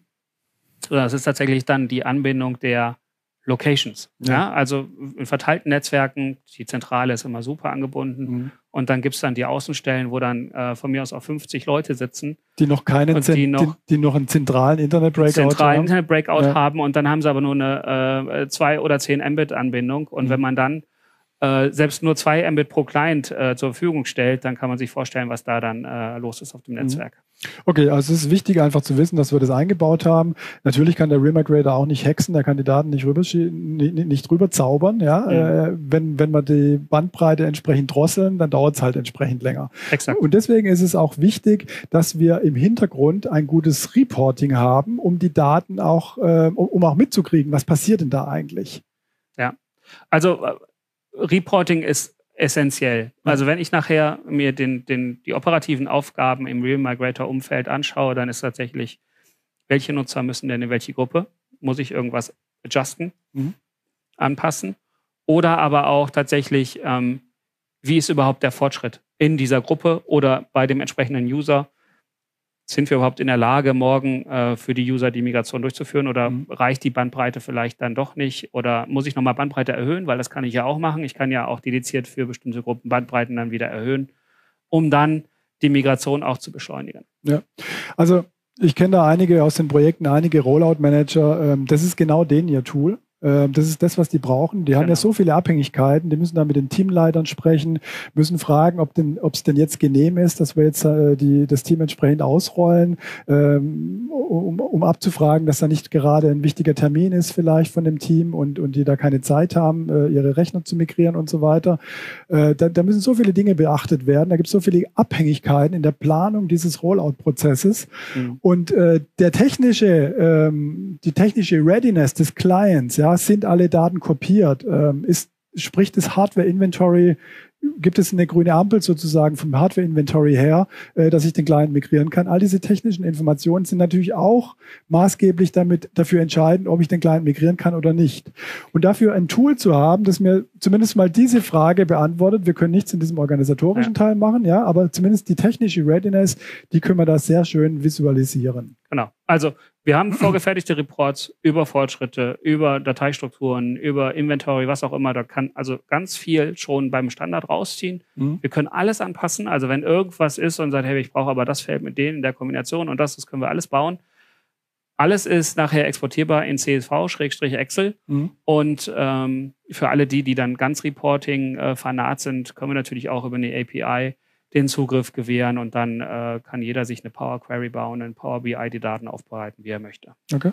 sondern es ist tatsächlich dann die Anbindung der Locations. Ja. ja. also in verteilten Netzwerken, die Zentrale ist immer super angebunden. Mhm. Und dann gibt es dann die Außenstellen, wo dann äh, von mir aus auch 50 Leute sitzen. Die noch keinen die noch, die, die, noch einen zentralen Internet-Breakout haben. Zentralen Internet-Breakout ja. haben und dann haben sie aber nur eine äh, 2 oder 10 Mbit-Anbindung. Und mhm. wenn man dann selbst nur zwei Mbit pro Client äh, zur Verfügung stellt, dann kann man sich vorstellen, was da dann äh, los ist auf dem mhm. Netzwerk. Okay, also es ist wichtig einfach zu wissen, dass wir das eingebaut haben. Natürlich kann der Remigrator auch nicht hexen, der kann die Daten nicht, rüber, nicht, nicht drüber zaubern. Ja? Mhm. Äh, wenn, wenn wir die Bandbreite entsprechend drosseln, dann dauert es halt entsprechend länger. Exakt. Und deswegen ist es auch wichtig, dass wir im Hintergrund ein gutes Reporting haben, um die Daten auch, äh, um, um auch mitzukriegen, was passiert denn da eigentlich. Ja, also äh, Reporting ist essentiell. Also wenn ich nachher mir den, den, die operativen Aufgaben im Real Migrator Umfeld anschaue, dann ist tatsächlich, welche Nutzer müssen denn in welche Gruppe? Muss ich irgendwas adjusten, mhm. anpassen? Oder aber auch tatsächlich, ähm, wie ist überhaupt der Fortschritt in dieser Gruppe oder bei dem entsprechenden User? Sind wir überhaupt in der Lage, morgen äh, für die User die Migration durchzuführen oder mhm. reicht die Bandbreite vielleicht dann doch nicht oder muss ich nochmal Bandbreite erhöhen, weil das kann ich ja auch machen. Ich kann ja auch dediziert für bestimmte Gruppen Bandbreiten dann wieder erhöhen, um dann die Migration auch zu beschleunigen. Ja, also ich kenne da einige aus den Projekten, einige Rollout-Manager. Ähm, das ist genau denen ihr Tool. Ähm, das ist das, was die brauchen. Die genau. haben ja genau. so viele Abhängigkeiten. Die müssen da mit den Teamleitern sprechen, müssen fragen, ob denn, ob es denn jetzt genehm ist, dass wir jetzt äh, die, das Team entsprechend ausrollen, ähm, um, um abzufragen, dass da nicht gerade ein wichtiger Termin ist vielleicht von dem Team und, und die da keine Zeit haben, äh, ihre Rechner zu migrieren und so weiter. Äh, da, da müssen so viele Dinge beachtet werden. Da gibt es so viele Abhängigkeiten in der Planung dieses Rollout-Prozesses. Mhm. Und äh, der technische, ähm, die technische Readiness des Clients, ja, sind alle Daten kopiert? Ähm, ist, spricht das Hardware-Inventory gibt es eine grüne Ampel sozusagen vom Hardware-Inventory her, äh, dass ich den Client migrieren kann. All diese technischen Informationen sind natürlich auch maßgeblich damit dafür entscheidend, ob ich den Client migrieren kann oder nicht. Und dafür ein Tool zu haben, das mir zumindest mal diese Frage beantwortet. Wir können nichts in diesem organisatorischen ja. Teil machen, ja, aber zumindest die technische Readiness, die können wir da sehr schön visualisieren. Genau. Also wir haben vorgefertigte Reports über Fortschritte, über Dateistrukturen, über Inventory, was auch immer. Da kann also ganz viel schon beim Standard rausziehen. Mhm. Wir können alles anpassen. Also wenn irgendwas ist und sagt, hey, ich brauche aber das Feld mit denen in der Kombination und das, das können wir alles bauen. Alles ist nachher exportierbar in CSV-Excel. Mhm. Und ähm, für alle die, die dann ganz Reporting äh, sind, können wir natürlich auch über eine API den Zugriff gewähren und dann äh, kann jeder sich eine Power Query bauen, in Power BI die Daten aufbereiten, wie er möchte. Okay.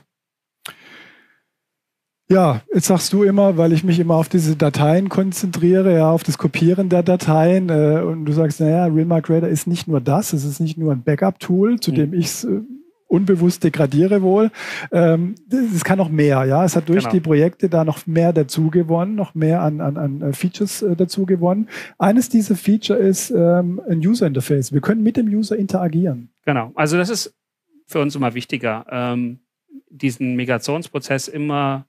Ja, jetzt sagst du immer, weil ich mich immer auf diese Dateien konzentriere, ja, auf das Kopieren der Dateien. Äh, und du sagst, naja, Real Migrator ist nicht nur das, es ist nicht nur ein Backup-Tool, zu mhm. dem ich es äh, unbewusst degradiere wohl. Ähm, es kann noch mehr, ja. Es hat durch genau. die Projekte da noch mehr dazu gewonnen, noch mehr an, an, an äh, Features äh, dazu gewonnen. Eines dieser Feature ist ähm, ein User Interface. Wir können mit dem User interagieren. Genau. Also das ist für uns immer wichtiger, ähm, diesen Migrationsprozess immer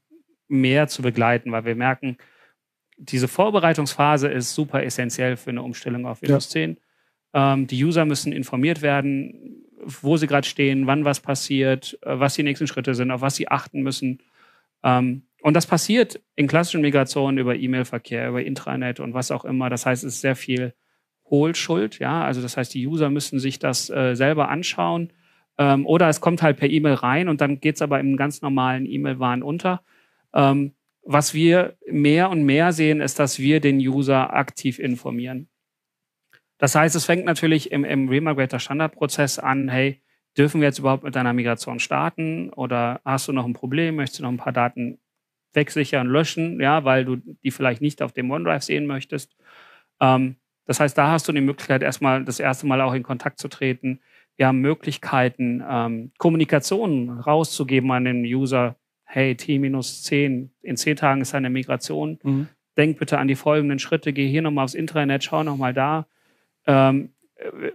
mehr zu begleiten, weil wir merken, diese Vorbereitungsphase ist super essentiell für eine Umstellung auf Windows ja. 10. Ähm, die User müssen informiert werden, wo sie gerade stehen, wann was passiert, äh, was die nächsten Schritte sind, auf was sie achten müssen. Ähm, und das passiert in klassischen Migrationen über E-Mail-Verkehr, über Intranet und was auch immer. Das heißt, es ist sehr viel Hohlschuld. Ja, also das heißt, die User müssen sich das äh, selber anschauen. Ähm, oder es kommt halt per E-Mail rein und dann geht es aber im ganz normalen E-Mail-Wahn unter. Ähm, was wir mehr und mehr sehen, ist, dass wir den User aktiv informieren. Das heißt, es fängt natürlich im, im Remigrator Standardprozess an, hey, dürfen wir jetzt überhaupt mit deiner Migration starten oder hast du noch ein Problem, möchtest du noch ein paar Daten wegsichern, löschen, ja, weil du die vielleicht nicht auf dem OneDrive sehen möchtest. Ähm, Das heißt, da hast du die Möglichkeit, erstmal das erste Mal auch in Kontakt zu treten. Wir haben Möglichkeiten, ähm, Kommunikation rauszugeben an den User. Hey, T-10, in zehn Tagen ist eine Migration. Mhm. Denk bitte an die folgenden Schritte. Geh hier nochmal aufs Intranet, schau nochmal da. Ähm,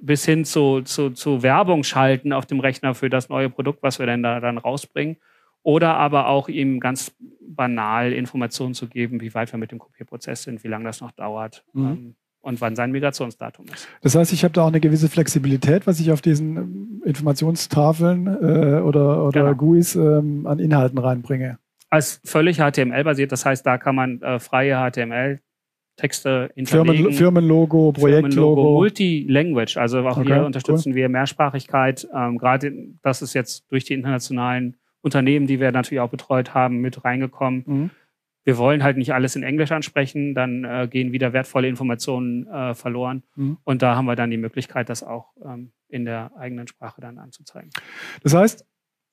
bis hin zu, zu, zu Werbung schalten auf dem Rechner für das neue Produkt, was wir denn da dann rausbringen. Oder aber auch ihm ganz banal Informationen zu geben, wie weit wir mit dem Kopierprozess sind, wie lange das noch dauert. Mhm. Ähm, und wann sein Migrationsdatum ist. Das heißt, ich habe da auch eine gewisse Flexibilität, was ich auf diesen ähm, Informationstafeln äh, oder, oder genau. GUIs ähm, an Inhalten reinbringe. Als völlig HTML-basiert, das heißt, da kann man äh, freie HTML Texte hinterlegen. Firmen, Firmenlogo, Projektlogo. Firmenlogo, Multi-Language. Also auch okay, hier unterstützen cool. wir Mehrsprachigkeit. Ähm, Gerade das ist jetzt durch die internationalen Unternehmen, die wir natürlich auch betreut haben, mit reingekommen. Mhm. Wir wollen halt nicht alles in Englisch ansprechen, dann äh, gehen wieder wertvolle Informationen äh, verloren. Mhm. Und da haben wir dann die Möglichkeit, das auch ähm, in der eigenen Sprache dann anzuzeigen. Das heißt,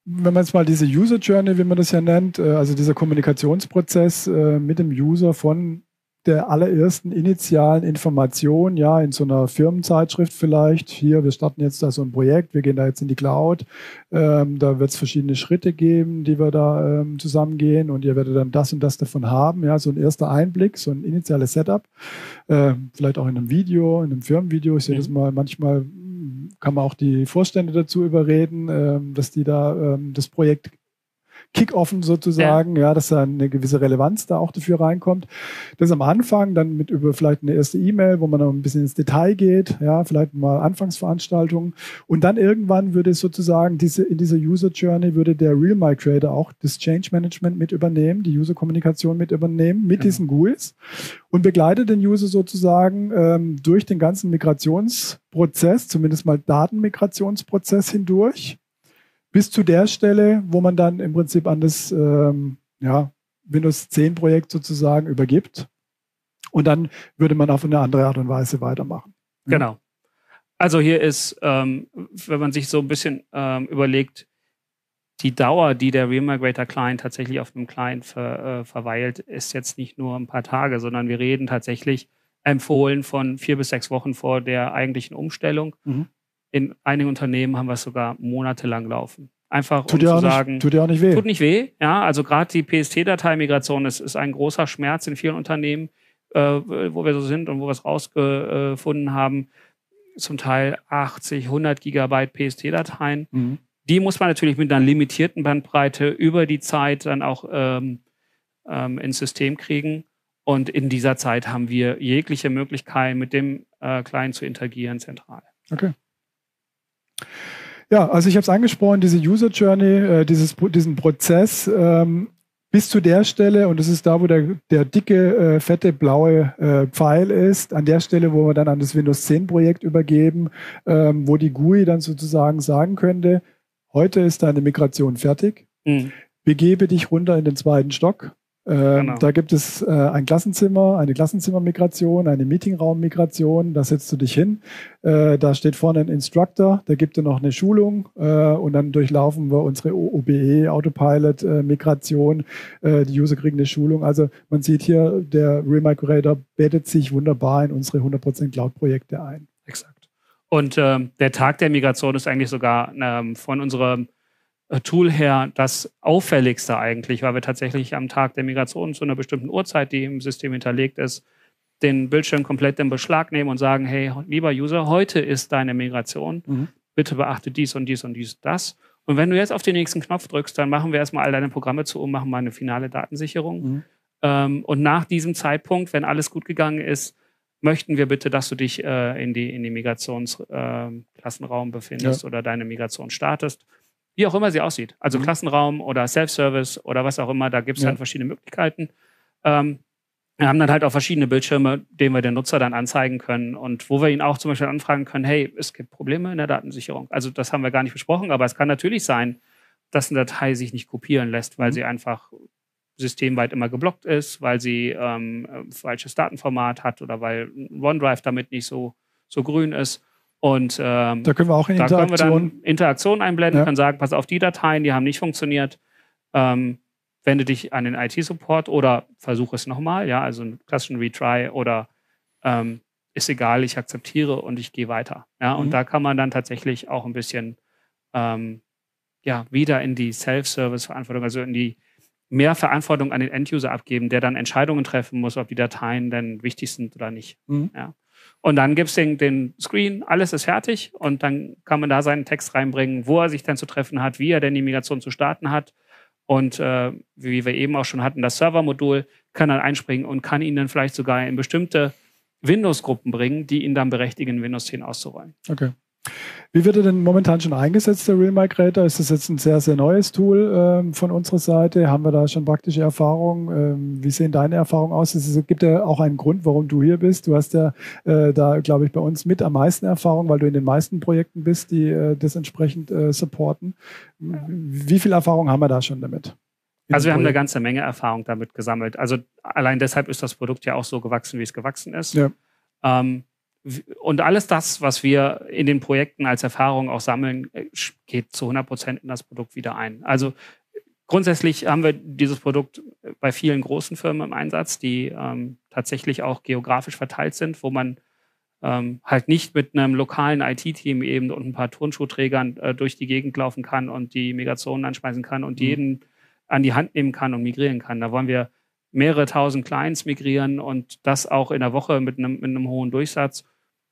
wenn man jetzt mal diese User Journey, wie man das ja nennt, äh, also dieser Kommunikationsprozess äh, mit dem User von der allerersten initialen Information, ja, in so einer Firmenzeitschrift vielleicht. Hier, wir starten jetzt da so ein Projekt, wir gehen da jetzt in die Cloud. Ähm, da wird es verschiedene Schritte geben, die wir da ähm, zusammengehen und ihr werdet dann das und das davon haben. Ja, so ein erster Einblick, so ein initiales Setup. Ähm, vielleicht auch in einem Video, in einem Firmenvideo. Ich sehe mhm. das mal manchmal kann man auch die Vorstände dazu überreden, ähm, dass die da ähm, das Projekt Kickoffen sozusagen, ja. ja, dass da eine gewisse Relevanz da auch dafür reinkommt. Das am Anfang, dann mit über vielleicht eine erste E-Mail, wo man noch ein bisschen ins Detail geht, ja, vielleicht mal Anfangsveranstaltungen. Und dann irgendwann würde es sozusagen diese, in dieser User Journey würde der Real My Creator auch das Change Management mit übernehmen, die User-Kommunikation mit übernehmen, mit genau. diesen GUIs und begleitet den User sozusagen ähm, durch den ganzen Migrationsprozess, zumindest mal Datenmigrationsprozess hindurch bis zu der Stelle, wo man dann im Prinzip an das ähm, ja, Windows 10 Projekt sozusagen übergibt. Und dann würde man auf eine andere Art und Weise weitermachen. Genau. Also hier ist, ähm, wenn man sich so ein bisschen ähm, überlegt, die Dauer, die der Remigrator Client tatsächlich auf dem Client ver, äh, verweilt, ist jetzt nicht nur ein paar Tage, sondern wir reden tatsächlich empfohlen von vier bis sechs Wochen vor der eigentlichen Umstellung. Mhm. In einigen Unternehmen haben wir es sogar monatelang laufen. Einfach tut um zu sagen, nicht, tut dir auch nicht weh. Tut nicht weh, ja. Also gerade die PST-Dateimigration ist, ist ein großer Schmerz in vielen Unternehmen, äh, wo wir so sind und wo wir es rausgefunden haben. Zum Teil 80, 100 Gigabyte PST-Dateien. Mhm. Die muss man natürlich mit einer limitierten Bandbreite über die Zeit dann auch ähm, ähm, ins System kriegen. Und in dieser Zeit haben wir jegliche Möglichkeit, mit dem äh, Client zu interagieren, zentral. Okay. Ja, also ich habe es angesprochen, diese User Journey, äh, dieses, diesen Prozess ähm, bis zu der Stelle, und das ist da, wo der, der dicke, äh, fette, blaue äh, Pfeil ist, an der Stelle, wo wir dann an das Windows 10 Projekt übergeben, ähm, wo die GUI dann sozusagen sagen könnte, heute ist deine Migration fertig, mhm. begebe dich runter in den zweiten Stock, ähm, genau. Da gibt es äh, ein Klassenzimmer, eine Klassenzimmermigration, eine Meetingraummigration. Da setzt du dich hin. Äh, da steht vorne ein Instructor, der gibt dir noch eine Schulung äh, und dann durchlaufen wir unsere OBE, Autopilot-Migration. Die User kriegen eine Schulung. Also man sieht hier, der Remigrator bettet sich wunderbar in unsere 100% Cloud-Projekte ein. Exakt. Und ähm, der Tag der Migration ist eigentlich sogar ähm, von unserem Tool her das auffälligste eigentlich, weil wir tatsächlich am Tag der Migration zu einer bestimmten Uhrzeit, die im System hinterlegt ist, den Bildschirm komplett in Beschlag nehmen und sagen, hey, lieber User, heute ist deine Migration. Mhm. Bitte beachte dies und dies und dies und das. Und wenn du jetzt auf den nächsten Knopf drückst, dann machen wir erstmal all deine Programme zu und machen mal eine finale Datensicherung. Mhm. Ähm, und nach diesem Zeitpunkt, wenn alles gut gegangen ist, möchten wir bitte, dass du dich äh, in die, in die Migrationsklassenraum äh, befindest ja. oder deine Migration startest wie auch immer sie aussieht. Also mhm. Klassenraum oder Self-Service oder was auch immer, da gibt es ja. dann verschiedene Möglichkeiten. Ähm, wir haben dann halt auch verschiedene Bildschirme, denen wir den Nutzer dann anzeigen können und wo wir ihn auch zum Beispiel anfragen können, hey, es gibt Probleme in der Datensicherung. Also das haben wir gar nicht besprochen, aber es kann natürlich sein, dass eine Datei sich nicht kopieren lässt, weil mhm. sie einfach systemweit immer geblockt ist, weil sie ähm, falsches Datenformat hat oder weil OneDrive damit nicht so, so grün ist. Und ähm, da können wir auch in Interaktion, da können wir dann Interaktion einblenden, ja. können sagen, pass auf, die Dateien, die haben nicht funktioniert. Ähm, wende dich an den IT-Support oder versuche es nochmal, ja, also einen klassischen Retry oder ähm, ist egal, ich akzeptiere und ich gehe weiter. Ja, und mhm. da kann man dann tatsächlich auch ein bisschen ähm, ja, wieder in die Self-Service-Verantwortung, also in die mehr Verantwortung an den End-User abgeben, der dann Entscheidungen treffen muss, ob die Dateien denn wichtig sind oder nicht. Mhm. Ja. Und dann gibt es den, den, Screen, alles ist fertig und dann kann man da seinen Text reinbringen, wo er sich dann zu treffen hat, wie er denn die Migration zu starten hat. Und äh, wie wir eben auch schon hatten, das Server-Modul kann dann einspringen und kann ihn dann vielleicht sogar in bestimmte Windows-Gruppen bringen, die ihn dann berechtigen, Windows 10 auszurollen. Okay. Wie wird er denn momentan schon eingesetzt, der Real Migrator? Ist das jetzt ein sehr, sehr neues Tool ähm, von unserer Seite? Haben wir da schon praktische Erfahrungen? Ähm, wie sehen deine Erfahrungen aus? Es gibt ja auch einen Grund, warum du hier bist. Du hast ja äh, da, glaube ich, bei uns mit am meisten Erfahrung, weil du in den meisten Projekten bist, die äh, das entsprechend äh, supporten. Wie viel Erfahrung haben wir da schon damit? Also wir haben eine ganze Menge Erfahrung damit gesammelt. Also allein deshalb ist das Produkt ja auch so gewachsen, wie es gewachsen ist. Ja. Ähm, und alles das, was wir in den Projekten als Erfahrung auch sammeln, äh, geht zu 100 Prozent in das Produkt wieder ein. Also grundsätzlich haben wir dieses Produkt bei vielen großen Firmen im Einsatz, die ähm, tatsächlich auch geografisch verteilt sind, wo man ähm, halt nicht mit einem lokalen IT-Team eben und ein paar Turnschuhträgern äh, durch die Gegend laufen kann und die Migrationen anschmeißen kann und mhm. jeden an die Hand nehmen kann und migrieren kann. Da wollen wir mehrere tausend Clients migrieren und das auch in der Woche mit einem, mit einem hohen Durchsatz.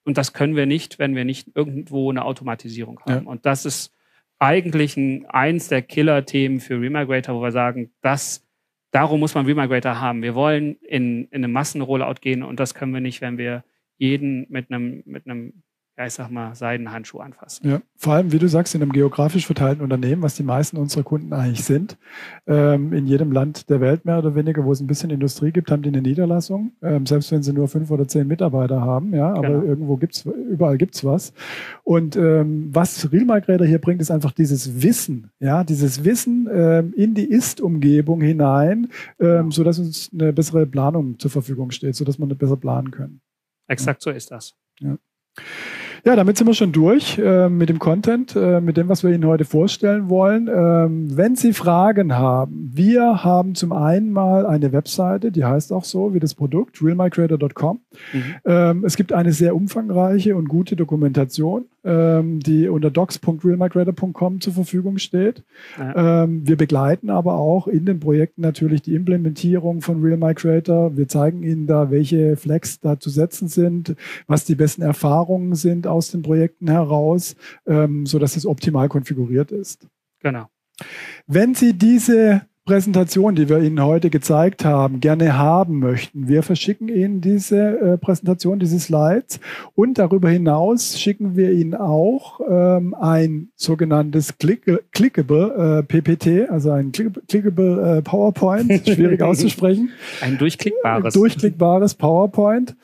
Und das können wir nicht, wenn wir nicht irgendwo eine Automatisierung haben. Ja. Und das ist eigentlich ein, eins der Killer-Themen für Remigrator, wo wir sagen, das, darum muss man Remigrator haben. Wir wollen in, in eine Massenrollout gehen und das können wir nicht, wenn wir jeden mit einem, mit einem ja, ich sag mal, Seidenhandschuh anfassen. Ja, vor allem, wie du sagst, in einem geografisch verteilten Unternehmen, was die meisten unserer Kunden eigentlich sind. Ähm, in jedem Land der Welt mehr oder weniger, wo es ein bisschen Industrie gibt, haben die eine Niederlassung. Ähm, selbst wenn sie nur fünf oder zehn Mitarbeiter haben, ja, aber genau. irgendwo gibt's, überall gibt's was. Und ähm, was Real Migrator hier bringt, ist einfach dieses Wissen, ja, dieses Wissen ähm, in die Ist-Umgebung hinein, ähm, sodass uns eine bessere Planung zur Verfügung steht, sodass wir besser planen können. Exakt so ist das. Ja. Ja, damit sind wir schon durch äh, mit dem Content, äh, mit dem, was wir Ihnen heute vorstellen wollen. Ähm, wenn Sie Fragen haben, wir haben zum einen mal eine Webseite, die heißt auch so wie das Produkt, realmycreator.com. Mhm. Ähm, es gibt eine sehr umfangreiche und gute Dokumentation ähm, die unter docs.realmigrator.com zur Verfügung steht. Ja. Ähm, wir begleiten aber auch in den Projekten natürlich die Implementierung von Real Migrator. Wir zeigen Ihnen da, welche Flex da zu setzen sind, was die besten Erfahrungen sind aus den Projekten heraus, ähm, sodass es optimal konfiguriert ist. Genau. Wenn Sie diese Präsentation, die wir Ihnen heute gezeigt haben, gerne haben möchten. Wir verschicken Ihnen diese äh, Präsentation, diese Slides und darüber hinaus schicken wir Ihnen auch ähm, ein sogenanntes Click Clickable äh, PPT, also ein Click Clickable äh, PowerPoint, schwierig auszusprechen. Ein durchklickbares. Durchklickbares PowerPoint,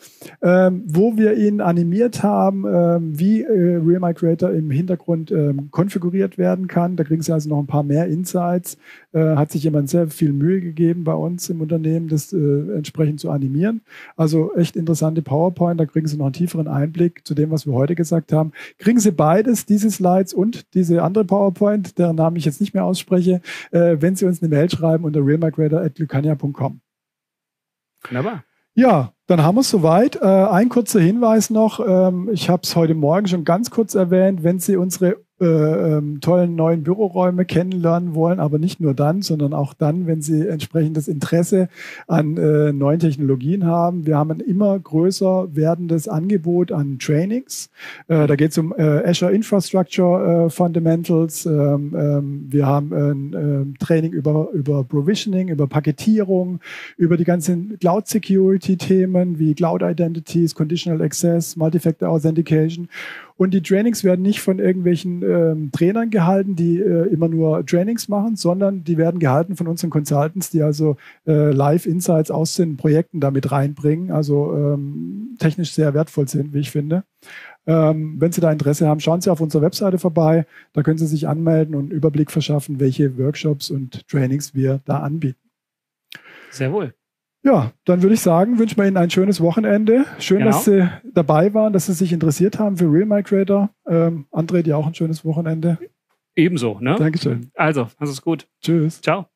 ähm, wo wir Ihnen animiert haben, ähm, wie äh, Real My Creator im Hintergrund ähm, konfiguriert werden kann. Da kriegen Sie also noch ein paar mehr Insights. Äh, hat sich jemand sehr viel Mühe gegeben bei uns im Unternehmen, das äh, entsprechend zu animieren. Also echt interessante PowerPoint, da kriegen Sie noch einen tieferen Einblick zu dem, was wir heute gesagt haben. Kriegen Sie beides, diese Slides und diese andere PowerPoint, deren Namen ich jetzt nicht mehr ausspreche, äh, wenn Sie uns eine Mail schreiben unter realmigrator.lucania.com. Wunderbar. Ja, dann haben wir es soweit. Äh, ein kurzer Hinweis noch. Ähm, ich habe es heute Morgen schon ganz kurz erwähnt. Wenn Sie unsere äh, ähm, tollen neuen Büroräume kennenlernen wollen, aber nicht nur dann, sondern auch dann, wenn sie entsprechendes Interesse an äh, neuen Technologien haben. Wir haben ein immer größer werdendes Angebot an Trainings. Äh, da geht es um äh, Azure Infrastructure äh, Fundamentals. Ähm, ähm, wir haben ein ähm, Training über, über Provisioning, über Paketierung, über die ganzen Cloud Security Themen wie Cloud Identities, Conditional Access, Multifactor Authentication. Und die Trainings werden nicht von irgendwelchen ähm, Trainern gehalten, die äh, immer nur Trainings machen, sondern die werden gehalten von unseren Consultants, die also äh, Live-Insights aus den Projekten damit reinbringen, also ähm, technisch sehr wertvoll sind, wie ich finde. Ähm, wenn Sie da Interesse haben, schauen Sie auf unserer Webseite vorbei. Da können Sie sich anmelden und einen Überblick verschaffen, welche Workshops und Trainings wir da anbieten. Sehr wohl. Ja, dann würde ich sagen, wünschen wir Ihnen ein schönes Wochenende. Schön, genau. dass Sie dabei waren, dass Sie sich interessiert haben für Real Migrator. Ähm, André, dir auch ein schönes Wochenende. Ebenso, ne? Dankeschön. Also, ist gut. Tschüss. Ciao.